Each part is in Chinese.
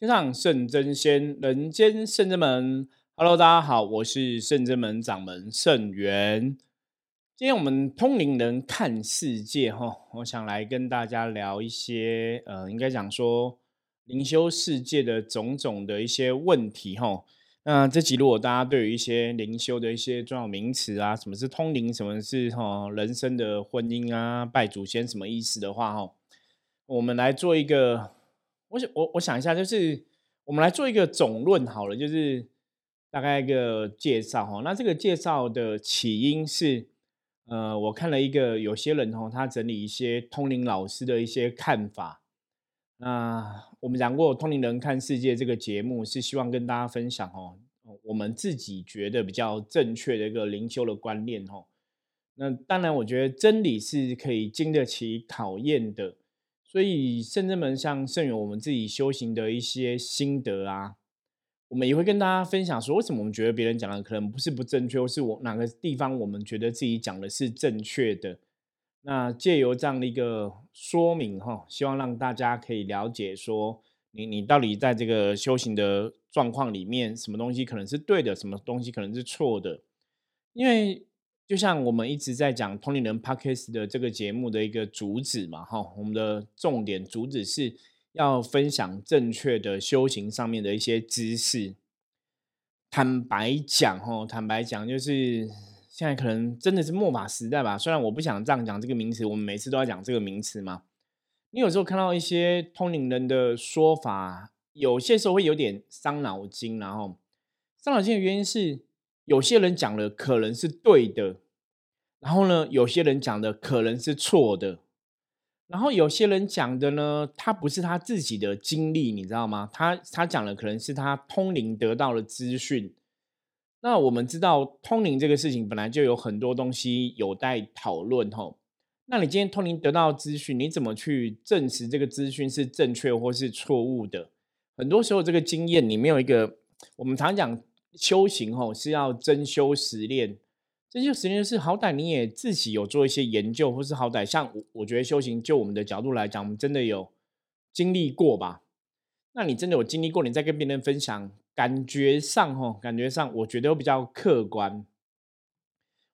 天上圣真仙，人间圣真门。Hello，大家好，我是圣真门掌门圣元。今天我们通灵人看世界哈，我想来跟大家聊一些呃，应该讲说灵修世界的种种的一些问题哈。那这集如果大家对于一些灵修的一些重要名词啊，什么是通灵，什么是哈人生的婚姻啊，拜祖先什么意思的话哈，我们来做一个。我想，我我想一下，就是我们来做一个总论好了，就是大概一个介绍哈。那这个介绍的起因是，呃，我看了一个有些人哦，他整理一些通灵老师的一些看法。那我们讲过《通灵人看世界》这个节目，是希望跟大家分享哦，我们自己觉得比较正确的一个灵修的观念哦。那当然，我觉得真理是可以经得起考验的。所以圣真门像圣友我们自己修行的一些心得啊，我们也会跟大家分享说，为什么我们觉得别人讲的可能不是不正确，或是我哪个地方我们觉得自己讲的是正确的。那借由这样的一个说明哈，希望让大家可以了解说，你你到底在这个修行的状况里面，什么东西可能是对的，什么东西可能是错的，因为。就像我们一直在讲《通灵人 Podcast》的这个节目的一个主旨嘛，哈，我们的重点主旨是要分享正确的修行上面的一些知识。坦白讲，哈，坦白讲，就是现在可能真的是末法时代吧。虽然我不想这样讲这个名词，我们每次都要讲这个名词嘛。你有时候看到一些通灵人的说法，有些时候会有点伤脑筋，然后伤脑筋的原因是。有些人讲的可能是对的，然后呢，有些人讲的可能是错的，然后有些人讲的呢，他不是他自己的经历，你知道吗？他他讲的可能是他通灵得到的资讯。那我们知道通灵这个事情本来就有很多东西有待讨论吼。那你今天通灵得到资讯，你怎么去证实这个资讯是正确或是错误的？很多时候这个经验你没有一个，我们常讲。修行吼是要真修实练，真修实练是好歹你也自己有做一些研究，或是好歹像我我觉得修行就我们的角度来讲，我们真的有经历过吧？那你真的有经历过，你再跟别人分享，感觉上吼，感觉上我觉得比较客观。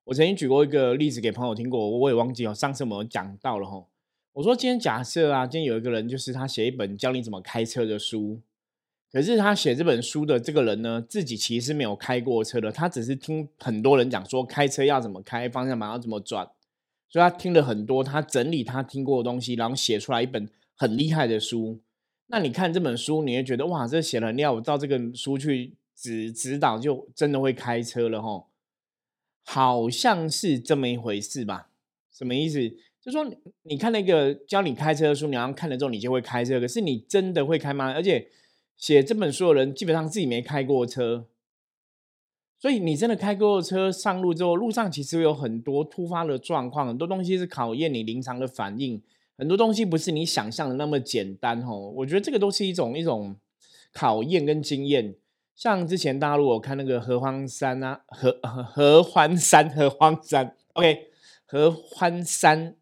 我曾经举过一个例子给朋友听过，我也忘记哦，上次我们讲到了吼，我说今天假设啊，今天有一个人就是他写一本教你怎么开车的书。可是他写这本书的这个人呢，自己其实没有开过车的，他只是听很多人讲说开车要怎么开，方向盘要怎么转，所以他听了很多，他整理他听过的东西，然后写出来一本很厉害的书。那你看这本书，你会觉得哇，这写了很厉害，我照这个书去指指导，就真的会开车了吼，好像是这么一回事吧？什么意思？就说你看那个教你开车的书，你好像看了之后你就会开车，可是你真的会开吗？而且。写这本书的人基本上自己没开过车，所以你真的开过车上路之后，路上其实有很多突发的状况，很多东西是考验你临场的反应，很多东西不是你想象的那么简单哦。我觉得这个都是一种一种考验跟经验。像之前大陆，我看那个合欢山啊，合合欢山合欢山，OK，合欢山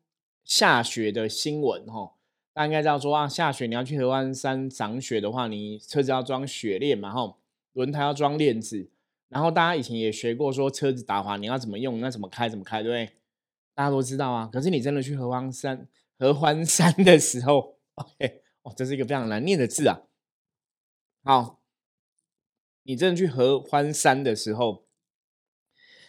下雪的新闻哈。大家应该知道说啊，下雪你要去合欢山赏雪的话，你车子要装雪链嘛，吼，轮胎要装链子。然后大家以前也学过说车子打滑你要怎么用，那怎么开怎么开，对不对？大家都知道啊。可是你真的去合欢山合欢山的时候，OK，哦，这是一个非常难念的字啊。好，你真的去合欢山的时候，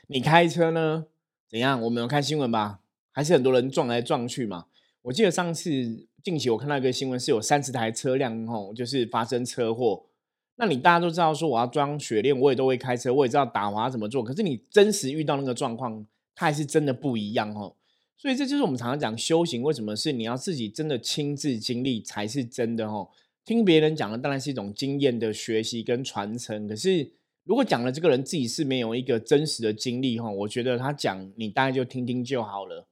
你开车呢怎样？我们有看新闻吧？还是很多人撞来撞去嘛？我记得上次。近期我看到一个新闻，是有三十台车辆吼，就是发生车祸。那你大家都知道说我要装雪链，我也都会开车，我也知道打滑怎么做。可是你真实遇到那个状况，它还是真的不一样吼。所以这就是我们常常讲修行，为什么是你要自己真的亲自经历才是真的吼？听别人讲的当然是一种经验的学习跟传承。可是如果讲了这个人自己是没有一个真实的经历吼，我觉得他讲你大概就听听就好了。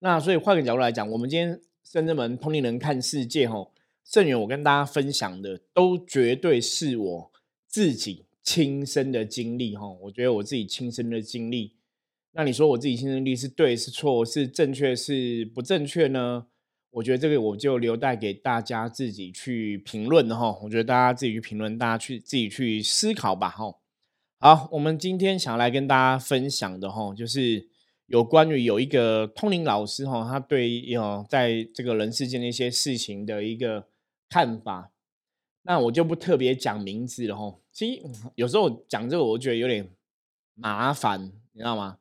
那所以换个角度来讲，我们今天。圣人门通灵人看世界，吼，圣元我跟大家分享的都绝对是我自己亲身的经历，吼，我觉得我自己亲身的经历。那你说我自己亲身经历是对是错是正确是不正确呢？我觉得这个我就留待给大家自己去评论哈。我觉得大家自己去评论，大家去自己去思考吧哈。好，我们今天想来跟大家分享的哈，就是有关于有一个通灵老师哈，他对有在这个人世间的一些事情的一个看法。那我就不特别讲名字了哈。其实有时候讲这个，我觉得有点麻烦，你知道吗？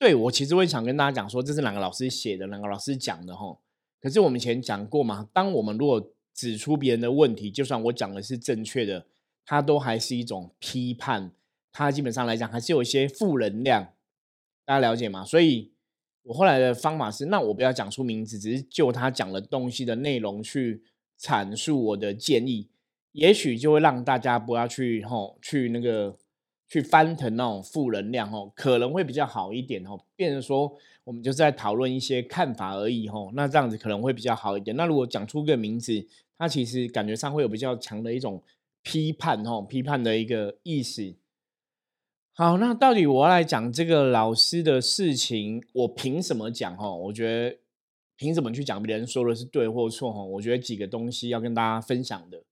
对我其实会想跟大家讲说，这是哪个老师写的，哪个老师讲的哈。可是我们以前讲过嘛，当我们如果指出别人的问题，就算我讲的是正确的，它都还是一种批判，它基本上来讲还是有一些负能量，大家了解吗？所以我后来的方法是，那我不要讲出名字，只是就他讲的东西的内容去阐述我的建议，也许就会让大家不要去吼去那个。去翻腾那种负能量哦，可能会比较好一点哦。变成说，我们就是在讨论一些看法而已吼。那这样子可能会比较好一点。那如果讲出个名字，它其实感觉上会有比较强的一种批判吼，批判的一个意思。好，那到底我要来讲这个老师的事情，我凭什么讲哦？我觉得凭什么去讲别人说的是对或错哦？我觉得几个东西要跟大家分享的。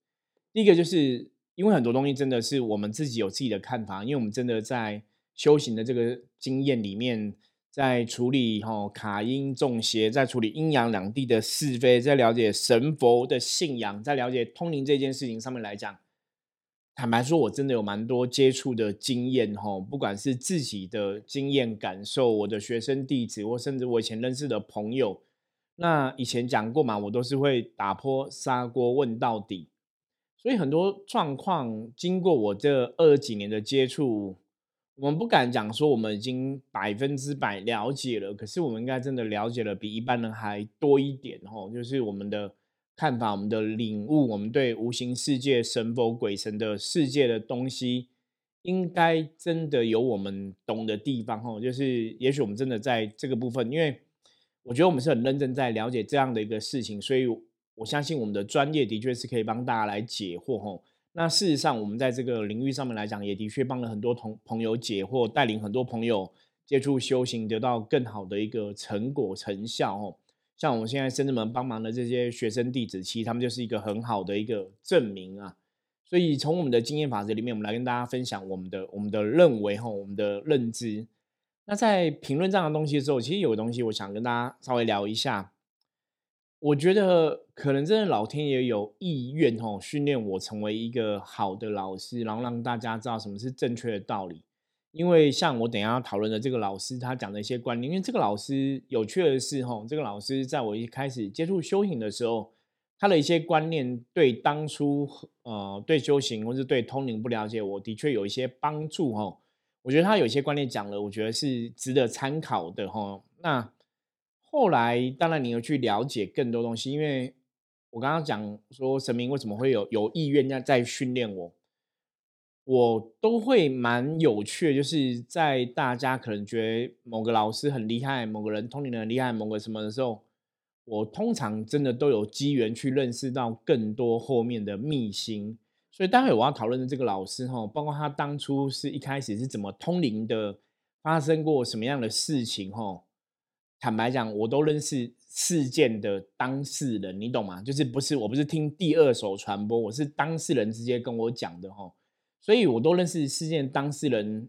第一个就是。因为很多东西真的是我们自己有自己的看法，因为我们真的在修行的这个经验里面，在处理哈卡因众邪，在处理阴阳两地的是非，在了解神佛的信仰，在了解通灵这件事情上面来讲，坦白说，我真的有蛮多接触的经验哈，不管是自己的经验感受，我的学生弟子，或甚至我以前认识的朋友，那以前讲过嘛，我都是会打破砂锅问到底。所以很多状况，经过我这二几年的接触，我们不敢讲说我们已经百分之百了解了，可是我们应该真的了解了比一般人还多一点哦。就是我们的看法、我们的领悟、我们对无形世界、神佛鬼神的世界的东西，应该真的有我们懂的地方哦。就是也许我们真的在这个部分，因为我觉得我们是很认真在了解这样的一个事情，所以。我相信我们的专业的确是可以帮大家来解惑吼。那事实上，我们在这个领域上面来讲，也的确帮了很多同朋友解惑，带领很多朋友接触修行，得到更好的一个成果成效哦。像我们现在深圳门帮忙的这些学生弟子，其实他们就是一个很好的一个证明啊。所以从我们的经验法则里面，我们来跟大家分享我们的我们的认为吼，我们的认知。那在评论这样的东西的时候，其实有个东西我想跟大家稍微聊一下。我觉得可能真的老天爷有意愿哦，训练我成为一个好的老师，然后让大家知道什么是正确的道理。因为像我等下要讨论的这个老师，他讲的一些观念，因为这个老师有趣的是，吼，这个老师在我一开始接触修行的时候，他的一些观念对当初呃对修行或是对通灵不了解，我的确有一些帮助吼。我觉得他有些观念讲了，我觉得是值得参考的吼。那。后来，当然你要去了解更多东西，因为我刚刚讲说神明为什么会有有意愿要在训练我，我都会蛮有趣，就是在大家可能觉得某个老师很厉害，某个人通灵的很厉害，某个什么的时候，我通常真的都有机缘去认识到更多后面的秘辛。所以待会我要讨论的这个老师哈，包括他当初是一开始是怎么通灵的，发生过什么样的事情哈。坦白讲，我都认识事件的当事人，你懂吗？就是不是我不是听第二手传播，我是当事人直接跟我讲的哈，所以我都认识事件当事人，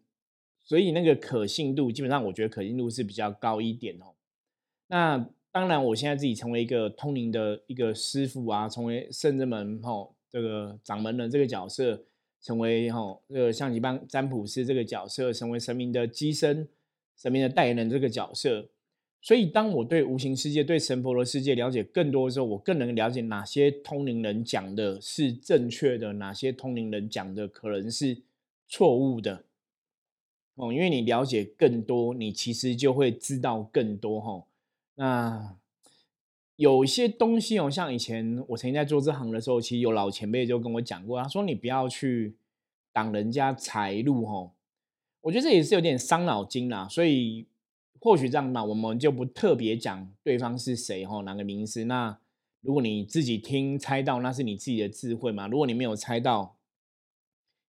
所以那个可信度基本上我觉得可信度是比较高一点哦。那当然，我现在自己成为一个通灵的一个师傅啊，成为圣人门哈这个掌门人这个角色，成为哈这个像你帮占卜师这个角色，成为神明的机身、神明的代言人这个角色。所以，当我对无形世界、对神佛的世界了解更多的时候，我更能了解哪些通灵人讲的是正确的，哪些通灵人讲的可能是错误的。哦，因为你了解更多，你其实就会知道更多。哈，那有一些东西哦，像以前我曾经在做这行的时候，其实有老前辈就跟我讲过，他说：“你不要去挡人家财路。”哈，我觉得这也是有点伤脑筋啦。所以。或许这样嘛，我们就不特别讲对方是谁哈，哪个名师。那如果你自己听猜到，那是你自己的智慧嘛。如果你没有猜到，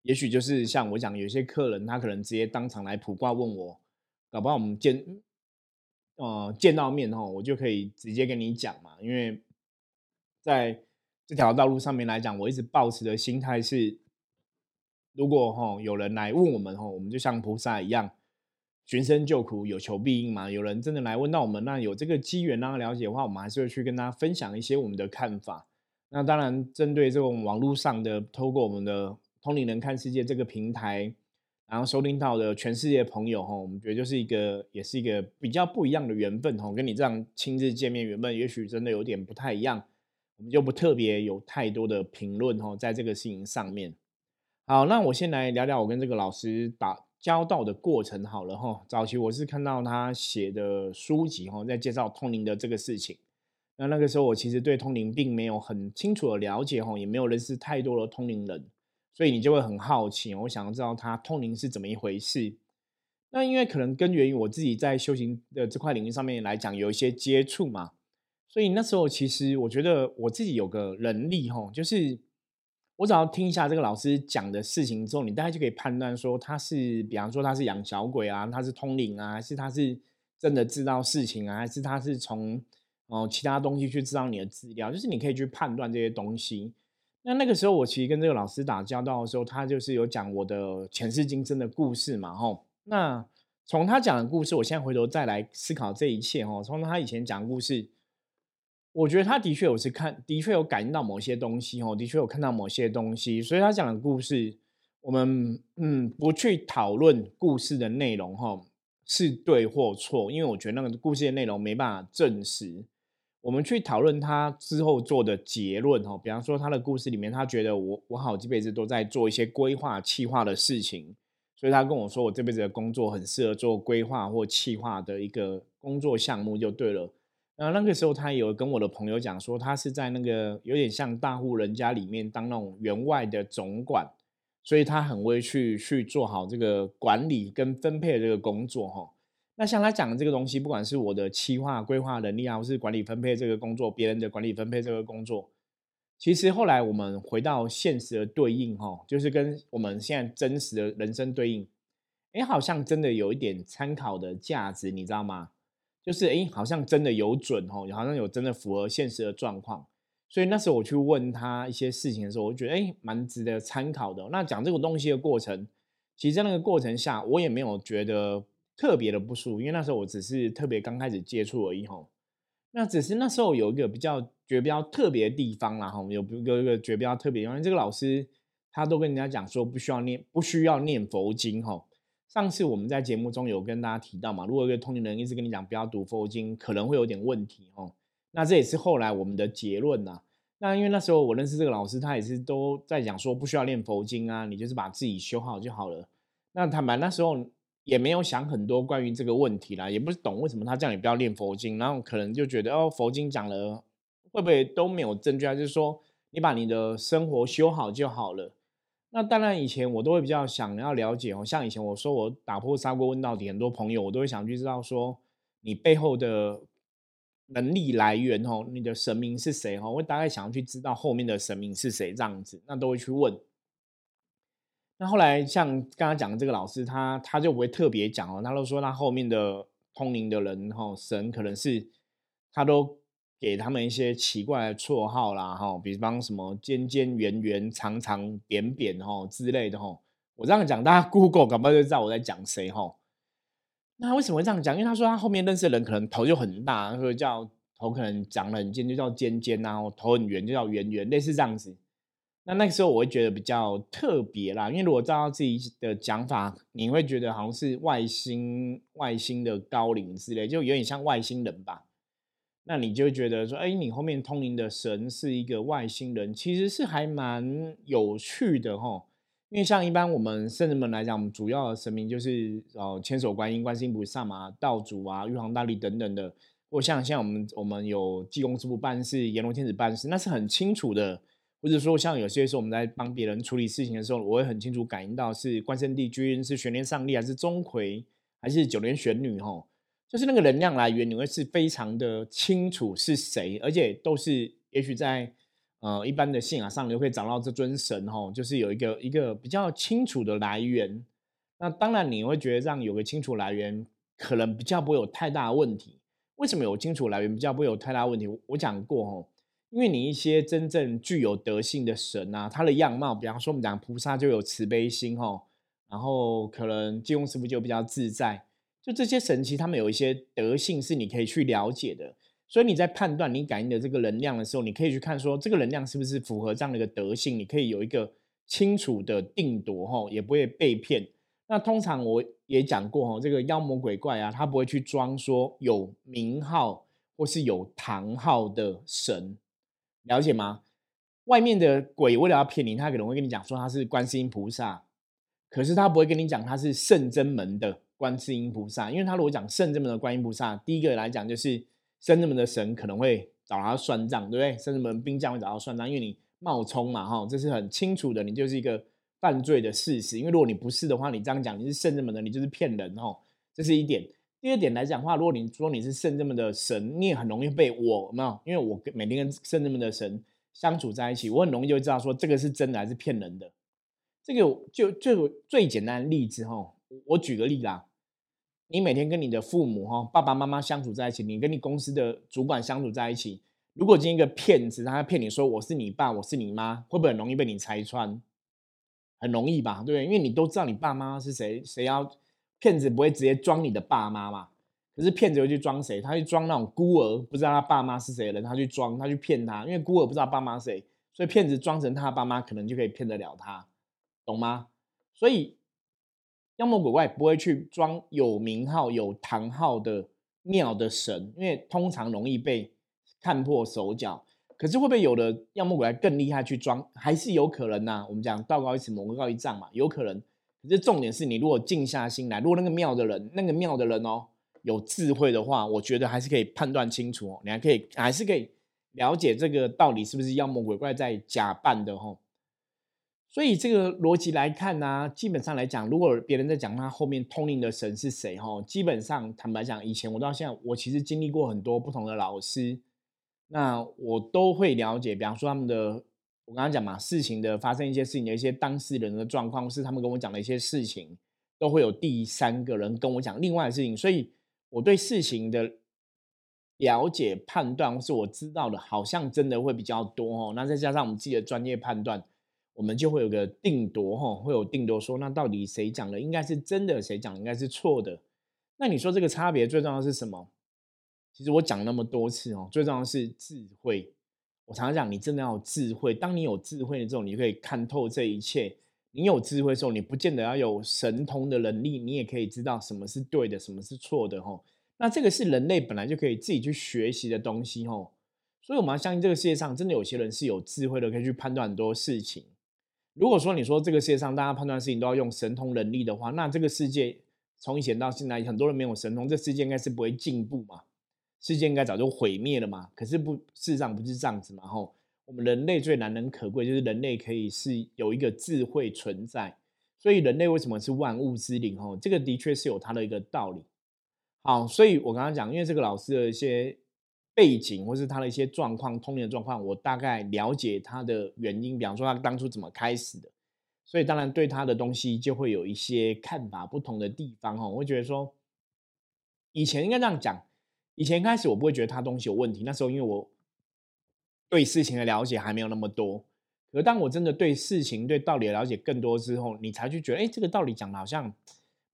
也许就是像我讲，有些客人他可能直接当场来卜卦问我，搞不好我们见，呃，见到面哈，我就可以直接跟你讲嘛。因为在这条道路上面来讲，我一直保持的心态是，如果哈有人来问我们哈，我们就像菩萨一样，寻声救苦，有求必应嘛。有人真的来问到我们，那有这个机缘让他了解的话，我们还是会去跟他分享一些我们的看法。那当然，针对这种网络上的，透过我们的通灵人看世界这个平台，然后收听到的全世界朋友哈，我们觉得就是一个，也是一个比较不一样的缘分哈。跟你这样亲自见面缘分，也许真的有点不太一样，我们就不特别有太多的评论哈，在这个事情上面。好，那我先来聊聊我跟这个老师打交道的过程好了哈。早期我是看到他写的书籍哈，在介绍通灵的这个事情。那那个时候，我其实对通灵并没有很清楚的了解哈，也没有认识太多的通灵人，所以你就会很好奇，我想要知道他通灵是怎么一回事。那因为可能根源于我自己在修行的这块领域上面来讲，有一些接触嘛，所以那时候其实我觉得我自己有个能力哈，就是我只要听一下这个老师讲的事情之后，你大概就可以判断说他是，比方说他是养小鬼啊，他是通灵啊，还是他是真的知道事情啊，还是他是从。哦，其他东西去知道你的资料，就是你可以去判断这些东西。那那个时候，我其实跟这个老师打交道的时候，他就是有讲我的前世今生的故事嘛，吼。那从他讲的故事，我现在回头再来思考这一切，吼。从他以前讲故事，我觉得他的确有是看，的确有感应到某些东西，吼，的确有看到某些东西。所以他讲的故事，我们嗯不去讨论故事的内容，哈是对或错，因为我觉得那个故事的内容没办法证实。我们去讨论他之后做的结论哦，比方说他的故事里面，他觉得我我好这辈子都在做一些规划、企划的事情，所以他跟我说，我这辈子的工作很适合做规划或企划的一个工作项目就对了。那那个时候，他有跟我的朋友讲说，他是在那个有点像大户人家里面当那种员外的总管，所以他很会去去做好这个管理跟分配的这个工作哈。那像他讲的这个东西，不管是我的企划规划能力啊，或是管理分配这个工作，别人的管理分配这个工作，其实后来我们回到现实的对应，哈，就是跟我们现在真实的人生对应，哎，好像真的有一点参考的价值，你知道吗？就是哎，好像真的有准，哦，好像有真的符合现实的状况。所以那时候我去问他一些事情的时候，我就觉得哎，蛮值得参考的。那讲这个东西的过程，其实在那个过程下，我也没有觉得。特别的不舒服，因为那时候我只是特别刚开始接触而已吼。那只是那时候有一个比较觉得比较特别的地方啦吼，有一个一个觉得比较特别，因为这个老师他都跟人家讲说不需要念不需要念佛经吼。上次我们在节目中有跟大家提到嘛，如果一个通灵人一直跟你讲不要读佛经，可能会有点问题哦。那这也是后来我们的结论呐。那因为那时候我认识这个老师，他也是都在讲说不需要念佛经啊，你就是把自己修好就好了。那坦白那时候。也没有想很多关于这个问题啦，也不是懂为什么他叫你不要念佛经，然后可能就觉得哦，佛经讲了会不会都没有证据啊？就是说你把你的生活修好就好了。那当然以前我都会比较想要了解哦，像以前我说我打破砂锅问到底，很多朋友我都会想去知道说你背后的能力来源哦，你的神明是谁哦？我大概想要去知道后面的神明是谁这样子，那都会去问。那后来像刚刚讲的这个老师，他他就不会特别讲哦，他都说他后面的通灵的人哈，神可能是他都给他们一些奇怪的绰号啦哈，比方什么尖尖圆圆、长长扁扁哈之类的哈。我这样讲，大家 Google 搞不就知道我在讲谁哈。那为什么会这样讲？因为他说他后面认识的人可能头就很大，所以叫头可能长得很尖就叫尖尖啊，头很圆就叫圆圆，类似这样子。那那个时候我会觉得比较特别啦，因为如果照到自己的讲法，你会觉得好像是外星外星的高龄之类，就有点像外星人吧。那你就觉得说，哎，你后面通灵的神是一个外星人，其实是还蛮有趣的哈。因为像一般我们圣人们来讲，我们主要的神明就是哦千手观音、观世音菩萨嘛、道祖啊、玉皇大帝等等的。或像像我们我们有济公师傅办事、阎罗天子办事，那是很清楚的。或者说，像有些时候我们在帮别人处理事情的时候，我会很清楚感应到是关圣帝君、是玄天上帝，还是钟馗，还是九天玄女，吼，就是那个能量来源，你会是非常的清楚是谁，而且都是也许在呃一般的信仰上，你会找到这尊神，吼，就是有一个一个比较清楚的来源。那当然你会觉得这样有个清楚来源，可能比较不会有太大问题。为什么有清楚来源比较不会有太大问题？我讲过，吼。因为你一些真正具有德性的神啊，他的样貌，比方说我们讲菩萨就有慈悲心哦，然后可能金庸师傅就比较自在，就这些神奇，他们有一些德性是你可以去了解的。所以你在判断你感应的这个能量的时候，你可以去看说这个能量是不是符合这样的一个德性，你可以有一个清楚的定夺哈，也不会被骗。那通常我也讲过哈，这个妖魔鬼怪啊，他不会去装说有名号或是有堂号的神。了解吗？外面的鬼为了要骗你，他可能会跟你讲说他是观世音菩萨，可是他不会跟你讲他是圣真门的观世音菩萨，因为他如果讲圣这么的观音菩萨，第一个来讲就是圣这么的神可能会找他算账，对不对？圣这么兵将会找他算账，因为你冒充嘛，哈，这是很清楚的，你就是一个犯罪的事实。因为如果你不是的话，你这样讲你是圣这么的，你就是骗人，哦，这是一点。第二点来讲的话，如果你说你是圣这么的神，你也很容易被我没有，因为我跟每天跟圣这么的神相处在一起，我很容易就知道说这个是真的还是骗人的。这个就就最简单的例子哈，我举个例啦，你每天跟你的父母哈爸爸妈妈相处在一起，你跟你公司的主管相处在一起，如果今天一个骗子他骗你说我是你爸我是你妈，会不会很容易被你拆穿？很容易吧，对不对？因为你都知道你爸妈是谁，谁要。骗子不会直接装你的爸妈嘛？可是骗子会去装谁？他去装那种孤儿，不知道他爸妈是谁的人，他去装，他去骗他。因为孤儿不知道爸妈谁，所以骗子装成他爸妈，可能就可以骗得了他，懂吗？所以妖魔鬼怪不会去装有名号、有堂号的庙的神，因为通常容易被看破手脚。可是会不会有的妖魔鬼怪更厉害去装？还是有可能呐？我们讲道高一尺，魔高一丈嘛，有可能。可是重点是你如果静下心来，如果那个庙的人，那个庙的人哦，有智慧的话，我觉得还是可以判断清楚哦。你还可以，还是可以了解这个到底是不是妖魔鬼怪在假扮的哦。所以这个逻辑来看呢，基本上来讲，如果别人在讲他后面通灵的神是谁哈，基本上坦白讲，以前我到现在，我其实经历过很多不同的老师，那我都会了解，比方说他们的。我刚刚讲嘛，事情的发生一些事情的一些当事人的状况，是他们跟我讲的一些事情，都会有第三个人跟我讲另外的事情，所以我对事情的了解、判断或是我知道的，好像真的会比较多哦。那再加上我们自己的专业判断，我们就会有个定夺哈，会有定夺说，那到底谁讲的应该是真的，谁讲的应该是错的？那你说这个差别最重要是什么？其实我讲那么多次哦，最重要是智慧。我常常讲，你真的要有智慧。当你有智慧的时候，你就可以看透这一切。你有智慧的时候，你不见得要有神通的能力，你也可以知道什么是对的，什么是错的。吼，那这个是人类本来就可以自己去学习的东西。吼，所以我们要相信这个世界上真的有些人是有智慧的，可以去判断很多事情。如果说你说这个世界上大家判断事情都要用神通能力的话，那这个世界从以前到现在，很多人没有神通，这世界应该是不会进步嘛。世界应该早就毁灭了嘛？可是不，事实上不是这样子嘛？吼，我们人类最难能可贵就是人类可以是有一个智慧存在，所以人类为什么是万物之灵？吼，这个的确是有它的一个道理。好，所以我刚刚讲，因为这个老师的一些背景或是他的一些状况、通年的状况，我大概了解他的原因。比方说他当初怎么开始的，所以当然对他的东西就会有一些看法不同的地方。吼，我会觉得说，以前应该这样讲。以前开始我不会觉得他东西有问题，那时候因为我对事情的了解还没有那么多。可当我真的对事情、对道理的了解更多之后，你才去觉得，哎，这个道理讲的好像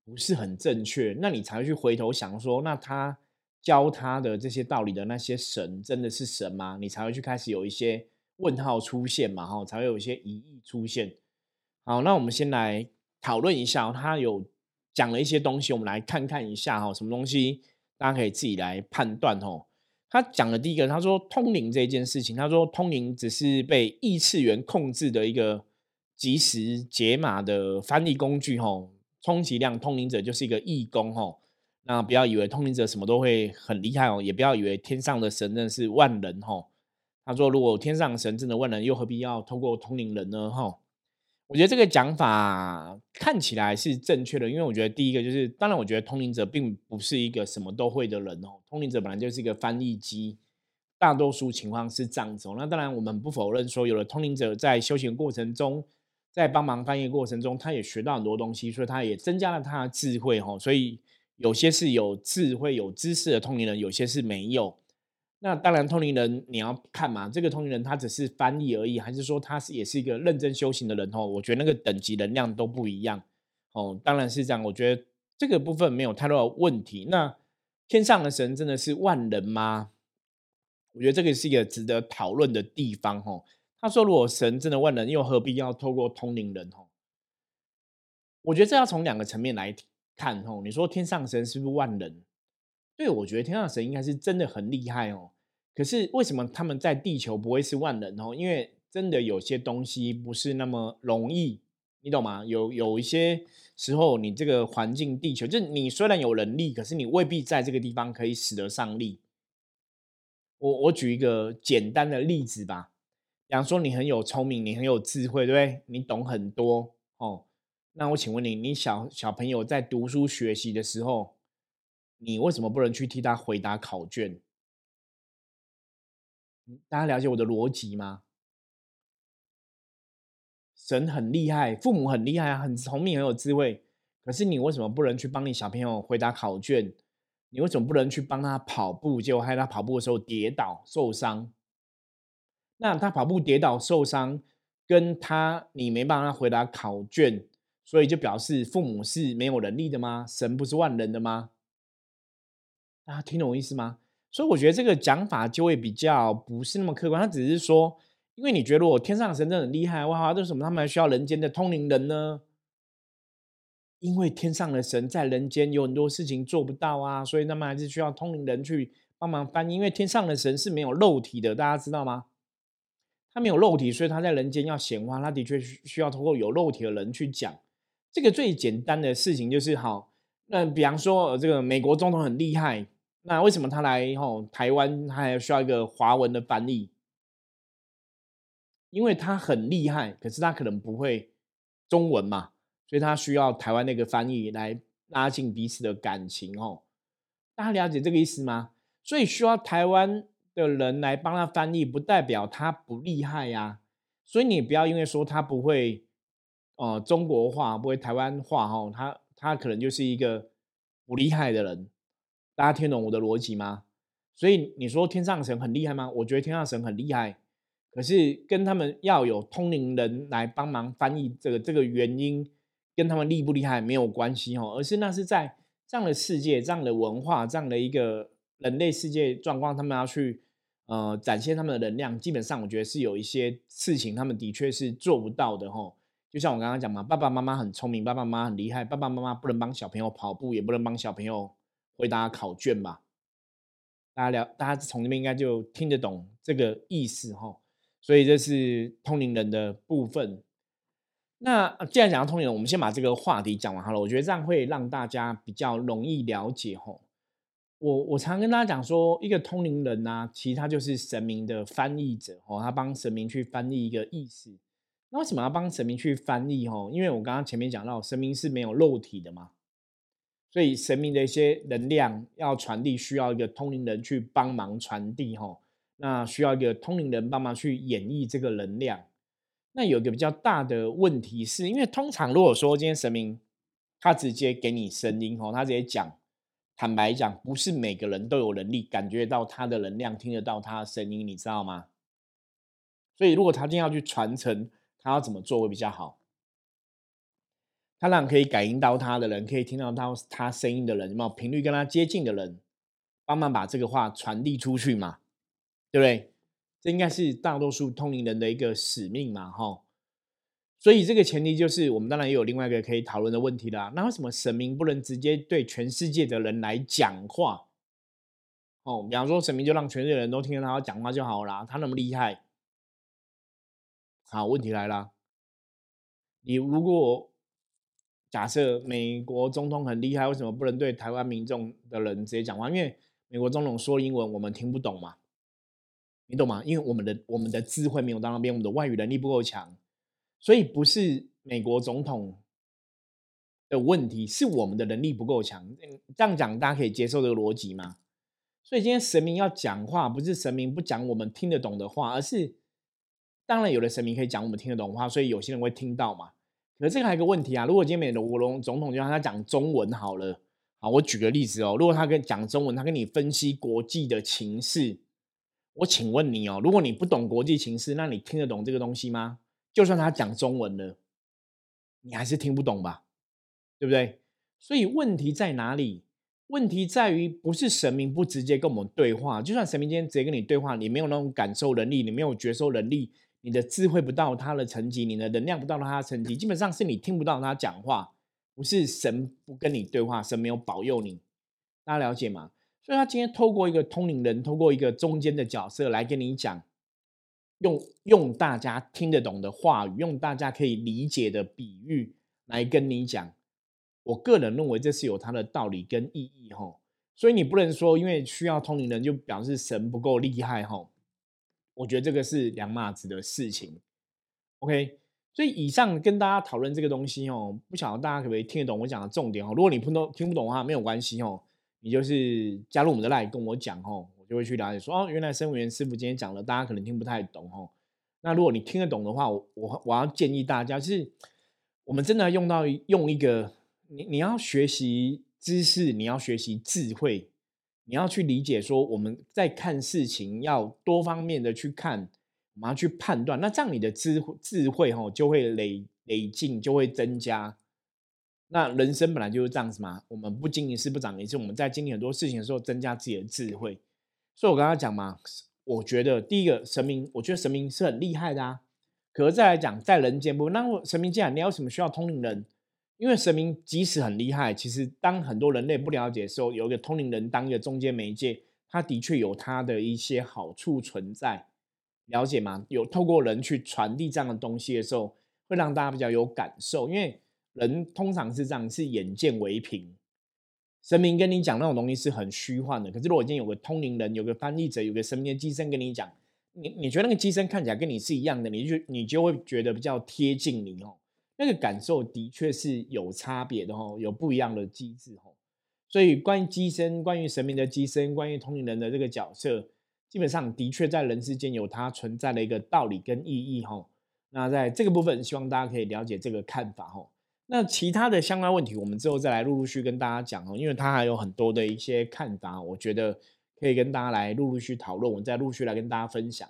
不是很正确。那你才会去回头想说，那他教他的这些道理的那些神真的是神吗？你才会去开始有一些问号出现嘛，哈，才会有一些疑义出现。好，那我们先来讨论一下，他有讲了一些东西，我们来看看一下哈，什么东西。大家可以自己来判断哦。他讲的第一个，他说通灵这件事情，他说通灵只是被异次元控制的一个即时解码的翻译工具哦。充其量通灵者就是一个义工哦。那不要以为通灵者什么都会很厉害哦，也不要以为天上的神真的是万能哦。他说，如果天上神真的万能，又何必要通过通灵人呢？哈。我觉得这个讲法看起来是正确的，因为我觉得第一个就是，当然，我觉得通灵者并不是一个什么都会的人哦。通灵者本来就是一个翻译机，大多数情况是这样子。那当然，我们不否认说，有了通灵者在修行过程中，在帮忙翻译过程中，他也学到很多东西，所以他也增加了他的智慧哦。所以有些是有智慧、有知识的通灵人，有些是没有。那当然，通灵人你要看嘛，这个通灵人他只是翻译而已，还是说他是也是一个认真修行的人哦？我觉得那个等级能量都不一样哦。当然是这样，我觉得这个部分没有太多的问题。那天上的神真的是万人吗？我觉得这个是一个值得讨论的地方哦。他说，如果神真的万人，又何必要透过通灵人哦？我觉得这要从两个层面来看哦。你说天上神是不是万人？对，我觉得天上神应该是真的很厉害哦。可是为什么他们在地球不会是万人哦？因为真的有些东西不是那么容易，你懂吗？有有一些时候，你这个环境地球，就是你虽然有能力，可是你未必在这个地方可以使得上力。我我举一个简单的例子吧，比方说你很有聪明，你很有智慧，对不对？你懂很多哦。那我请问你，你小小朋友在读书学习的时候，你为什么不能去替他回答考卷？大家了解我的逻辑吗？神很厉害，父母很厉害，很聪明，很有智慧。可是你为什么不能去帮你小朋友回答考卷？你为什么不能去帮他跑步？结果害他跑步的时候跌倒受伤。那他跑步跌倒受伤，跟他你没办法回答考卷，所以就表示父母是没有能力的吗？神不是万能的吗？大家听懂我意思吗？所以我觉得这个讲法就会比较不是那么客观，他只是说，因为你觉得我天上的神真的很厉害，哇，为什么他们还需要人间的通灵人呢？因为天上的神在人间有很多事情做不到啊，所以他们还是需要通灵人去帮忙翻译。因为天上的神是没有肉体的，大家知道吗？他没有肉体，所以他在人间要显化，他的确需需要通过有肉体的人去讲。这个最简单的事情就是，好，那比方说，这个美国总统很厉害。那为什么他来吼台湾，他还需要一个华文的翻译？因为他很厉害，可是他可能不会中文嘛，所以他需要台湾那个翻译来拉近彼此的感情哦。大家了解这个意思吗？所以需要台湾的人来帮他翻译，不代表他不厉害呀。所以你不要因为说他不会哦中国话，不会台湾话哈，他他可能就是一个不厉害的人。大家听懂我的逻辑吗？所以你说天上神很厉害吗？我觉得天上神很厉害，可是跟他们要有通灵人来帮忙翻译这个这个原因，跟他们厉不厉害没有关系哦，而是那是在这样的世界、这样的文化、这样的一个人类世界状况，他们要去呃展现他们的能量，基本上我觉得是有一些事情他们的确是做不到的吼。就像我刚刚讲嘛，爸爸妈妈很聪明，爸爸妈妈很厉害，爸爸妈妈不能帮小朋友跑步，也不能帮小朋友。回答考卷吧，大家聊，大家从那边应该就听得懂这个意思哈。所以这是通灵人的部分。那既然讲到通灵人，我们先把这个话题讲完好了。我觉得这样会让大家比较容易了解哈。我我常跟大家讲说，一个通灵人呢，其实他就是神明的翻译者哦，他帮神明去翻译一个意思。那为什么要帮神明去翻译哈？因为我刚刚前面讲到，神明是没有肉体的嘛。所以神明的一些能量要传递，需要一个通灵人去帮忙传递哈。那需要一个通灵人帮忙去演绎这个能量。那有一个比较大的问题是，因为通常如果说今天神明他直接给你声音哦，他直接讲，坦白讲，不是每个人都有能力感觉到他的能量，听得到他的声音，你知道吗？所以如果他今天要去传承，他要怎么做会比较好？他让可以感应到他的人，可以听到他他声音的人，有没有频率跟他接近的人，帮忙把这个话传递出去嘛？对不对？这应该是大多数通灵人的一个使命嘛，哈。所以这个前提就是，我们当然也有另外一个可以讨论的问题啦。那为什么神明不能直接对全世界的人来讲话？哦，比方说神明就让全世界人都听到他讲话就好啦，他那么厉害。好，问题来了，你如果。假设美国总统很厉害，为什么不能对台湾民众的人直接讲话？因为美国总统说英文，我们听不懂嘛，你懂吗？因为我们的我们的智慧没有到那边，我们的外语能力不够强，所以不是美国总统的问题，是我们的能力不够强。这样讲大家可以接受这个逻辑吗？所以今天神明要讲话，不是神明不讲我们听得懂的话，而是当然有的神明可以讲我们听得懂话，所以有些人会听到嘛。可是这个还有个问题啊，如果今天美国龙总统就让他讲中文好了，好，我举个例子哦，如果他跟讲中文，他跟你分析国际的情势，我请问你哦，如果你不懂国际情势，那你听得懂这个东西吗？就算他讲中文了，你还是听不懂吧？对不对？所以问题在哪里？问题在于不是神明不直接跟我们对话，就算神明今天直接跟你对话，你没有那种感受能力，你没有觉受能力，你的智慧不到他的层级，你的能量不到他的层级，基本上是你听不到他讲话，不是神不跟你对话，神没有保佑你，大家了解吗？所以他今天透过一个通灵人，透过一个中间的角色来跟你讲，用用大家听得懂的话语，用大家可以理解的比喻来跟你讲。我个人认为这是有它的道理跟意义哈，所以你不能说因为需要通灵人就表示神不够厉害哈。我觉得这个是两码子的事情。OK，所以以上跟大家讨论这个东西哦，不晓得大家可不可以听得懂我讲的重点哦。如果你不懂听不懂的话，没有关系哦。你就是加入我们的赖跟我讲哦，我就会去了解说哦，原来生物员师傅今天讲了，大家可能听不太懂哦。那如果你听得懂的话，我我我要建议大家，是我们真的要用到用一个你你要学习知识，你要学习智慧，你要去理解说我们在看事情要多方面的去看，我们要去判断，那这样你的智智慧吼就会累累进，就会增加。那人生本来就是这样子嘛，我们不经一事不长一智，我们在经历很多事情的时候，增加自己的智慧。所以我刚刚讲嘛，我觉得第一个神明，我觉得神明是很厉害的啊。可是再来讲，在人间不，那神明既然你有什么需要通灵人？因为神明即使很厉害，其实当很多人类不了解的时候，有一个通灵人当一个中间媒介，他的确有他的一些好处存在。了解吗？有透过人去传递这样的东西的时候，会让大家比较有感受，因为。人通常是这样，是眼见为凭。神明跟你讲那种东西是很虚幻的，可是如果今天有个通灵人，有个翻译者，有个神明的机身跟你讲，你你觉得那个机身看起来跟你是一样的，你就你就会觉得比较贴近你哦。那个感受的确是有差别的哦，有不一样的机制哦。所以关于机身，关于神明的机身，关于通灵人的这个角色，基本上的确在人世间有它存在的一个道理跟意义哈。那在这个部分，希望大家可以了解这个看法哈。那其他的相关问题，我们之后再来陆陆续跟大家讲哦，因为他还有很多的一些看法，我觉得可以跟大家来陆陆续讨论，我再陆续来跟大家分享。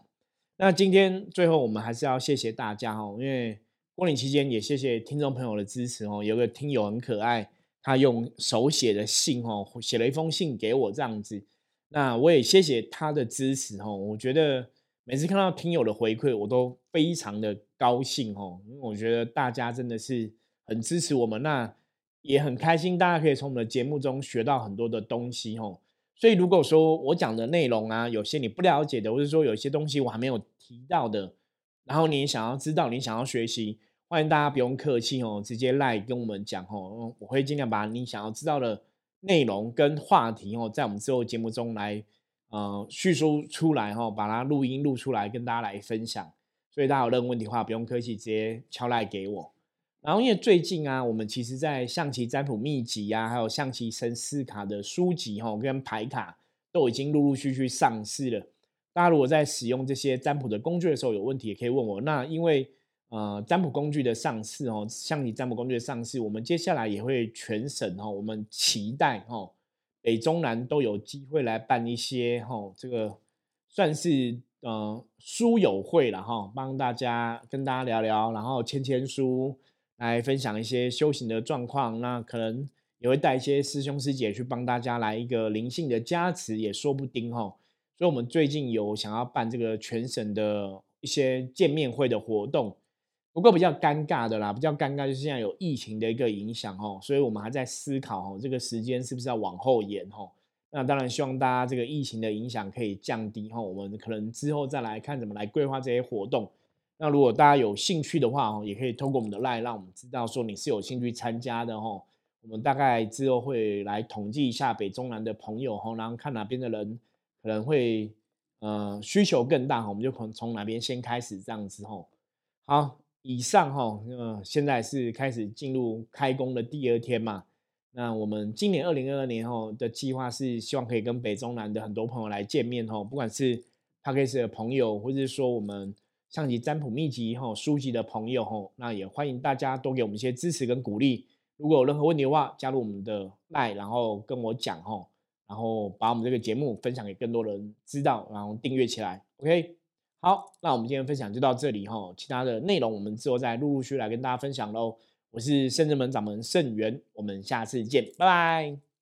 那今天最后我们还是要谢谢大家哦，因为过年期间也谢谢听众朋友的支持哦。有个听友很可爱，他用手写的信哦，写了一封信给我这样子。那我也谢谢他的支持哦。我觉得每次看到听友的回馈，我都非常的高兴哦，因为我觉得大家真的是。很支持我们，那也很开心，大家可以从我们的节目中学到很多的东西哦。所以如果说我讲的内容啊，有些你不了解的，或者说有些东西我还没有提到的，然后你想要知道，你想要学习，欢迎大家不用客气哦，直接来跟我们讲哦，我会尽量把你想要知道的内容跟话题哦，在我们之后节目中来呃叙述出来哈，把它录音录出来跟大家来分享。所以大家有任何问题的话，不用客气，直接敲来给我。然后，因为最近啊，我们其实在象棋占卜秘籍呀，还有象棋神思卡的书籍哈，跟牌卡都已经陆陆续续上市了。大家如果在使用这些占卜的工具的时候有问题，也可以问我。那因为呃，占卜工具的上市哦，象棋占卜工具的上市，我们接下来也会全省哦，我们期待哦，北中南都有机会来办一些哈，这个算是呃书友会了哈，帮大家跟大家聊聊，然后签签书。来分享一些修行的状况，那可能也会带一些师兄师姐去帮大家来一个灵性的加持，也说不定哈。所以，我们最近有想要办这个全省的一些见面会的活动，不过比较尴尬的啦，比较尴尬就是现在有疫情的一个影响哦，所以我们还在思考哦，这个时间是不是要往后延哦。那当然希望大家这个疫情的影响可以降低哈，我们可能之后再来看怎么来规划这些活动。那如果大家有兴趣的话哦，也可以通过我们的 line 让我们知道说你是有兴趣参加的哦。我们大概之后会来统计一下北中南的朋友哦，然后看哪边的人可能会呃需求更大我们就从从哪边先开始这样子吼。好，以上哈，呃，现在是开始进入开工的第二天嘛。那我们今年二零二二年后的计划是希望可以跟北中南的很多朋友来见面吼，不管是 p a c k a g e 的朋友，或者是说我们。象棋占卜秘籍哈书籍的朋友哈，那也欢迎大家多给我们一些支持跟鼓励。如果有任何问题的话，加入我们的麦然后跟我讲哈。然后把我们这个节目分享给更多人知道，然后订阅起来。OK，好，那我们今天分享就到这里哈，其他的内容我们之后再陆陆续来跟大家分享喽。我是圣人门掌门圣元，我们下次见，拜拜。